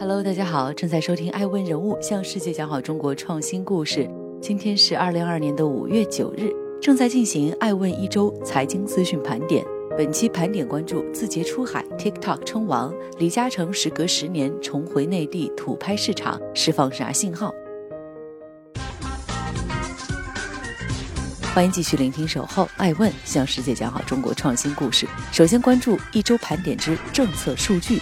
Hello，大家好，正在收听《爱问人物向世界讲好中国创新故事》。今天是二零二二年的五月九日，正在进行《爱问一周财经资讯盘点》。本期盘点关注字节出海，TikTok 称王，李嘉诚时隔十年重回内地土拍市场，释放啥信号？欢迎继续聆听《守候爱问向世界讲好中国创新故事》。首先关注一周盘点之政策数据。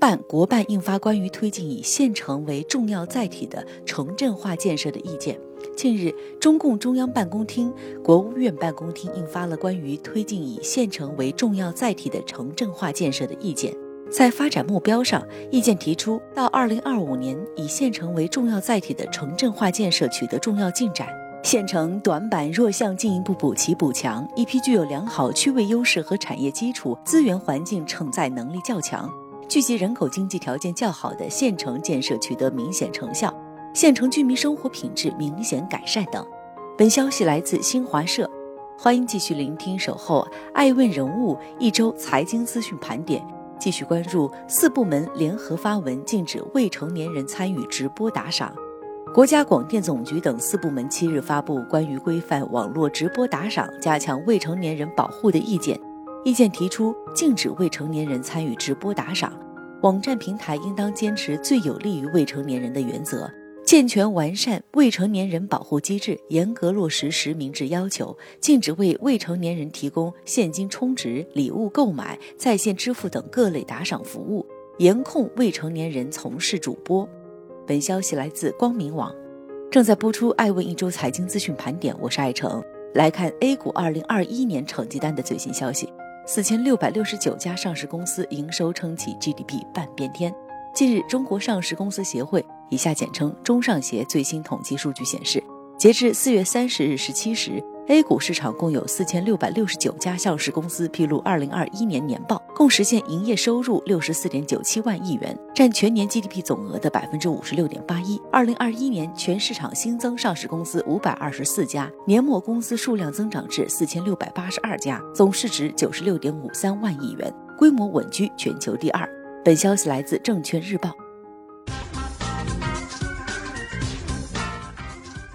办、国办印发关于推进以县城为重要载体的城镇化建设的意见。近日，中共中央办公厅、国务院办公厅印发了关于推进以县城为重要载体的城镇化建设的意见。在发展目标上，意见提出，到二零二五年，以县城为重要载体的城镇化建设取得重要进展，县城短板弱项进一步补齐补强，一批具有良好区位优势和产业基础、资源环境承载能力较强。聚集人口经济条件较好的县城建设取得明显成效，县城居民生活品质明显改善等。本消息来自新华社，欢迎继续聆听守候爱问人物一周财经资讯盘点，继续关注四部门联合发文禁止未成年人参与直播打赏。国家广电总局等四部门七日发布关于规范网络直播打赏、加强未成年人保护的意见。意见提出，禁止未成年人参与直播打赏，网站平台应当坚持最有利于未成年人的原则，健全完善未成年人保护机制，严格落实实名制要求，禁止为未成年人提供现金充值、礼物购买、在线支付等各类打赏服务，严控未成年人从事主播。本消息来自光明网，正在播出《爱问一周财经资讯盘点》，我是爱成。来看 A 股二零二一年成绩单的最新消息。四千六百六十九家上市公司营收撑起 GDP 半边天。近日，中国上市公司协会（以下简称中上协）最新统计数据显示，截至四月三十日十七时。A 股市场共有四千六百六十九家上市公司披露二零二一年年报，共实现营业收入六十四点九七万亿元，占全年 GDP 总额的百分之五十六点八一。二零二一年全市场新增上市公司五百二十四家，年末公司数量增长至四千六百八十二家，总市值九十六点五三万亿元，规模稳居全球第二。本消息来自证券日报。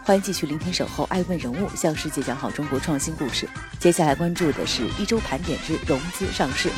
欢迎继续聆听《守候爱问人物》，向世界讲好中国创新故事。接下来关注的是一周盘点之融资上市。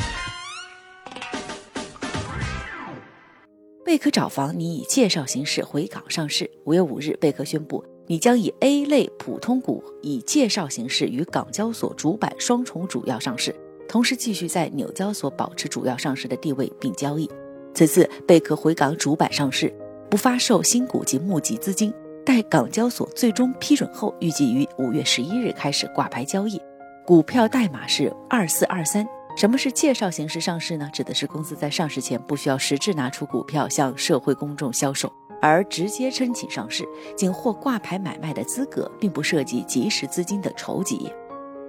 贝壳找房拟以介绍形式回港上市。五月五日，贝壳宣布拟将以 A 类普通股以介绍形式与港交所主板双重主要上市，同时继续在纽交所保持主要上市的地位并交易。此次贝壳回港主板上市，不发售新股及募集资金。待港交所最终批准后，预计于五月十一日开始挂牌交易，股票代码是二四二三。什么是介绍形式上市呢？指的是公司在上市前不需要实质拿出股票向社会公众销售，而直接申请上市，仅获挂牌买卖的资格，并不涉及即时资金的筹集。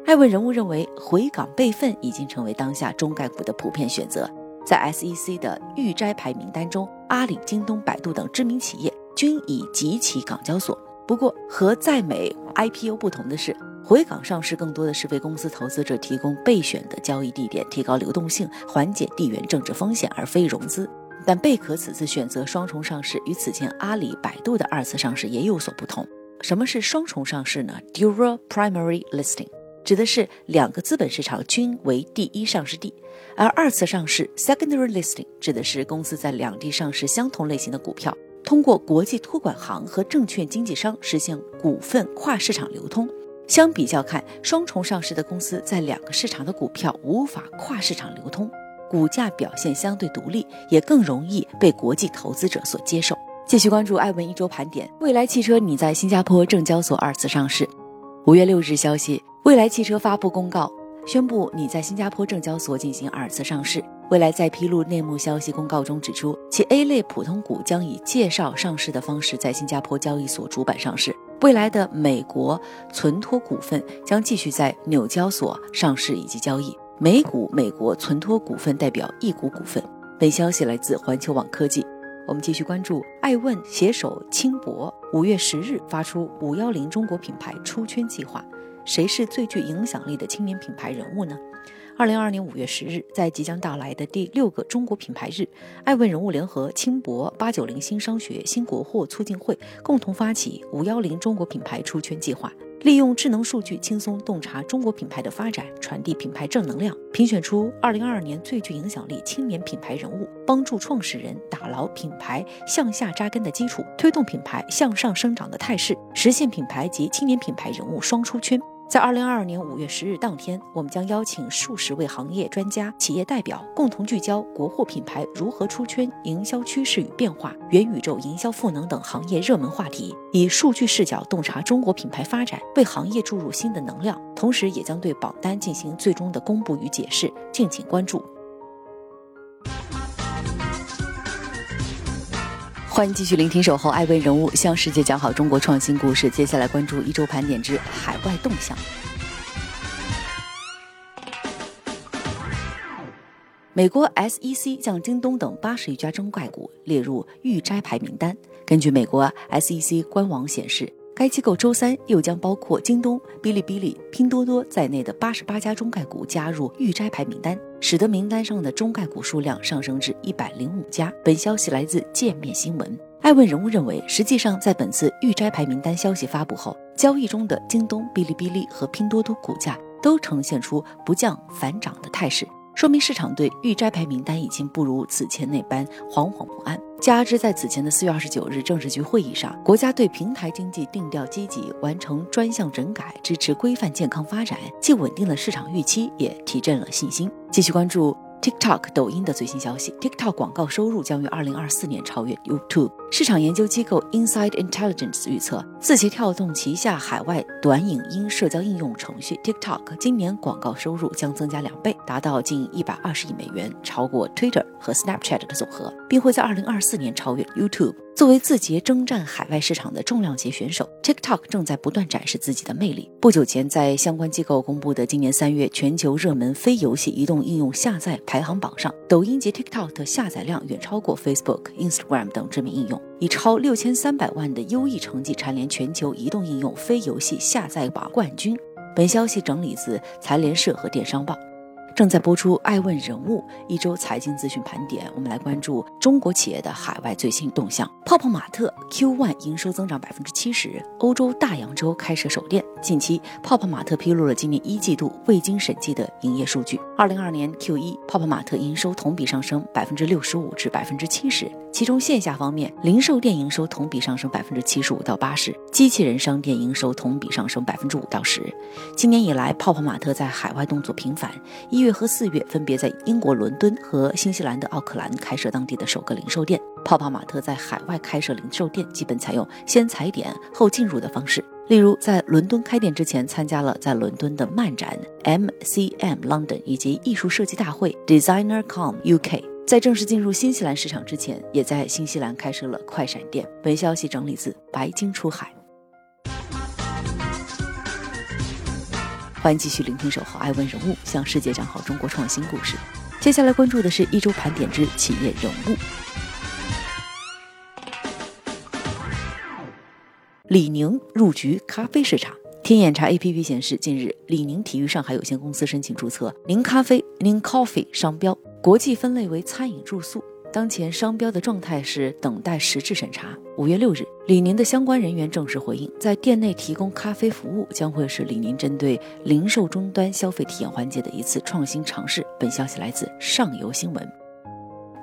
艾问人物认为，回港备份已经成为当下中概股的普遍选择。在 SEC 的预摘牌名单中，阿里、京东、百度等知名企业。均已集齐港交所。不过，和在美 IPO 不同的是，回港上市更多的是为公司投资者提供备选的交易地点，提高流动性，缓解地缘政治风险，而非融资。但贝壳此次选择双重上市，与此前阿里、百度的二次上市也有所不同。什么是双重上市呢？Dual Primary Listing 指的是两个资本市场均为第一上市地，而二次上市 Secondary Listing 指的是公司在两地上市相同类型的股票。通过国际托管行和证券经纪商实现股份跨市场流通。相比较看，双重上市的公司在两个市场的股票无法跨市场流通，股价表现相对独立，也更容易被国际投资者所接受。继续关注艾文一周盘点，蔚来汽车拟在新加坡证交所二次上市。五月六日消息，蔚来汽车发布公告，宣布拟在新加坡证交所进行二次上市。未来在披露内幕消息公告中指出，其 A 类普通股将以介绍上市的方式在新加坡交易所主板上市。未来的美国存托股份将继续在纽交所上市以及交易。美股美国存托股份代表一股股份。本消息来自环球网科技。我们继续关注爱问携手轻博，五月十日发出“五幺零中国品牌出圈计划”，谁是最具影响力的青年品牌人物呢？二零二二年五月十日，在即将到来的第六个中国品牌日，爱问人物联合轻博、八九零新商学、新国货促进会共同发起“五幺零中国品牌出圈计划”。利用智能数据轻松洞察中国品牌的发展，传递品牌正能量，评选出二零二二年最具影响力青年品牌人物，帮助创始人打牢品牌向下扎根的基础，推动品牌向上生长的态势，实现品牌及青年品牌人物双出圈。在二零二二年五月十日当天，我们将邀请数十位行业专家、企业代表，共同聚焦国货品牌如何出圈、营销趋势与变化、元宇宙营销赋能等行业热门话题，以数据视角洞察中国品牌发展，为行业注入新的能量。同时，也将对榜单进行最终的公布与解释，敬请关注。欢迎继续聆听《守候爱问人物》，向世界讲好中国创新故事。接下来关注一周盘点之海外动向。美国 SEC 将京东等八十余家中概股列入预摘牌名单。根据美国 SEC 官网显示。该机构周三又将包括京东、哔哩哔哩、拼多多在内的八十八家中概股加入预摘牌名单，使得名单上的中概股数量上升至一百零五家。本消息来自界面新闻。爱问人物认为，实际上在本次预摘牌名单消息发布后，交易中的京东、哔哩哔哩和拼多多股价都呈现出不降反涨的态势。说明市场对预摘牌名单已经不如此前那般惶惶不安。加之在此前的四月二十九日政治局会议上，国家对平台经济定调积极，完成专项整改，支持规范健康发展，既稳定了市场预期，也提振了信心。继续关注。TikTok、抖音的最新消息：TikTok 广告收入将于二零二四年超越 YouTube。市场研究机构 Inside Intelligence 预测，字节跳动旗下海外短影音社交应用程序 TikTok 今年广告收入将增加两倍，达到近一百二十亿美元，超过 Twitter 和 Snapchat 的总和，并会在二零二四年超越 YouTube。作为字节征战海外市场的重量级选手，TikTok 正在不断展示自己的魅力。不久前，在相关机构公布的今年三月全球热门非游戏移动应用下载排行榜上，抖音及 TikTok 的下载量远超过 Facebook、Instagram 等知名应用，以超六千三百万的优异成绩蝉联全球移动应用非游戏下载榜冠军。本消息整理自财联社和电商报。正在播出《爱问人物》一周财经资讯盘点，我们来关注中国企业的海外最新动向。泡泡玛特 Q1 营收增长百分之七十，欧洲大洋洲开设首店。近期，泡泡玛特披露了今年一季度未经审计的营业数据。二零二二年 Q1，泡泡玛特营收同比上升百分之六十五至百分之七十。其中线下方面，零售店营收同比上升百分之七十五到八十，机器人商店营收同比上升百分之五到十。今年以来，泡泡玛特在海外动作频繁。一月。和四月分别在英国伦敦和新西兰的奥克兰开设当地的首个零售店。泡泡玛特在海外开设零售店，基本采用先踩点后进入的方式。例如，在伦敦开店之前，参加了在伦敦的漫展 MCM London 以及艺术设计大会 DesignerCon UK。在正式进入新西兰市场之前，也在新西兰开设了快闪店。本消息整理自白金出海。欢迎继续聆听《守候爱问人物》，向世界讲好中国创新故事。接下来关注的是一周盘点之企业人物。李宁入局咖啡市场。天眼查 APP 显示，近日李宁体育上海有限公司申请注册“宁咖啡零 Coffee） 商标，国际分类为餐饮住宿。当前商标的状态是等待实质审查。五月六日，李宁的相关人员正式回应，在店内提供咖啡服务将会是李宁针对零售终端消费体验环节的一次创新尝试。本消息来自上游新闻。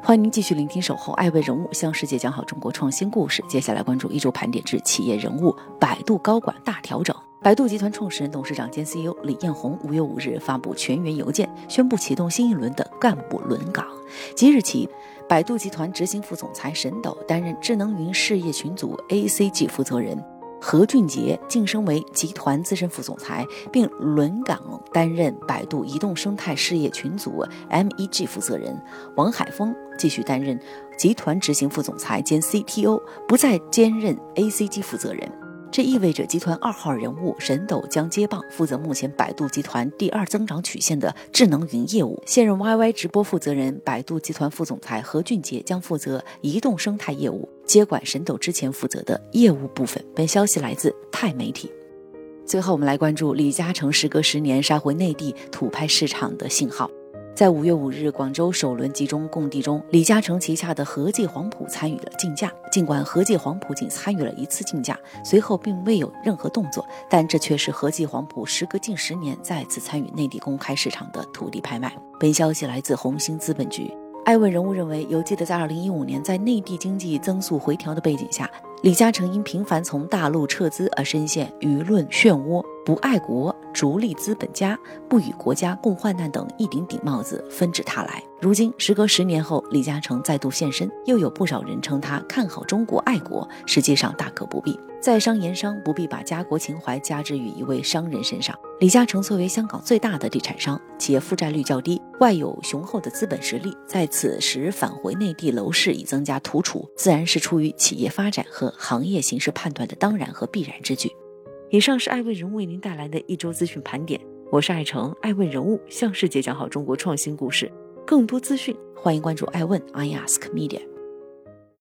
欢迎您继续聆听《守候爱问人物》，向世界讲好中国创新故事。接下来关注一周盘点至企业人物：百度高管大调整。百度集团创始人、董事长兼 CEO 李彦宏五月五日发布全员邮件，宣布启动新一轮的干部轮岗。即日起。百度集团执行副总裁沈斗担任智能云事业群组 ACG 负责人，何俊杰晋升为集团资深副总裁，并轮岗担任百度移动生态事业群组 MEG 负责人。王海峰继续担任集团执行副总裁兼 CTO，不再兼任 ACG 负责人。这意味着集团二号人物沈斗将接棒，负责目前百度集团第二增长曲线的智能云业务。现任 YY 直播负责人、百度集团副总裁何俊杰将负责移动生态业务，接管沈斗之前负责的业务部分。本消息来自钛媒体。最后，我们来关注李嘉诚时隔十年杀回内地土拍市场的信号。在五月五日广州首轮集中供地中，李嘉诚旗下的和记黄埔参与了竞价。尽管和记黄埔仅参与了一次竞价，随后并未有任何动作，但这却是和记黄埔时隔近十年再次参与内地公开市场的土地拍卖。本消息来自红星资本局。爱问人物认为，犹记得在二零一五年，在内地经济增速回调的背景下，李嘉诚因频繁从大陆撤资而深陷舆论漩涡，不爱国、逐利资本家、不与国家共患难等一顶顶帽子纷至沓来。如今时隔十年后，李嘉诚再度现身，又有不少人称他看好中国、爱国，实际上大可不必。在商言商，不必把家国情怀加之于一位商人身上。李嘉诚作为香港最大的地产商，企业负债率较低，外有雄厚的资本实力，在此时返回内地楼市以增加土储，自然是出于企业发展和行业形势判断的当然和必然之举。以上是爱问人物为您带来的一周资讯盘点，我是爱成，爱问人物向世界讲好中国创新故事。更多资讯，欢迎关注爱问 i ask media。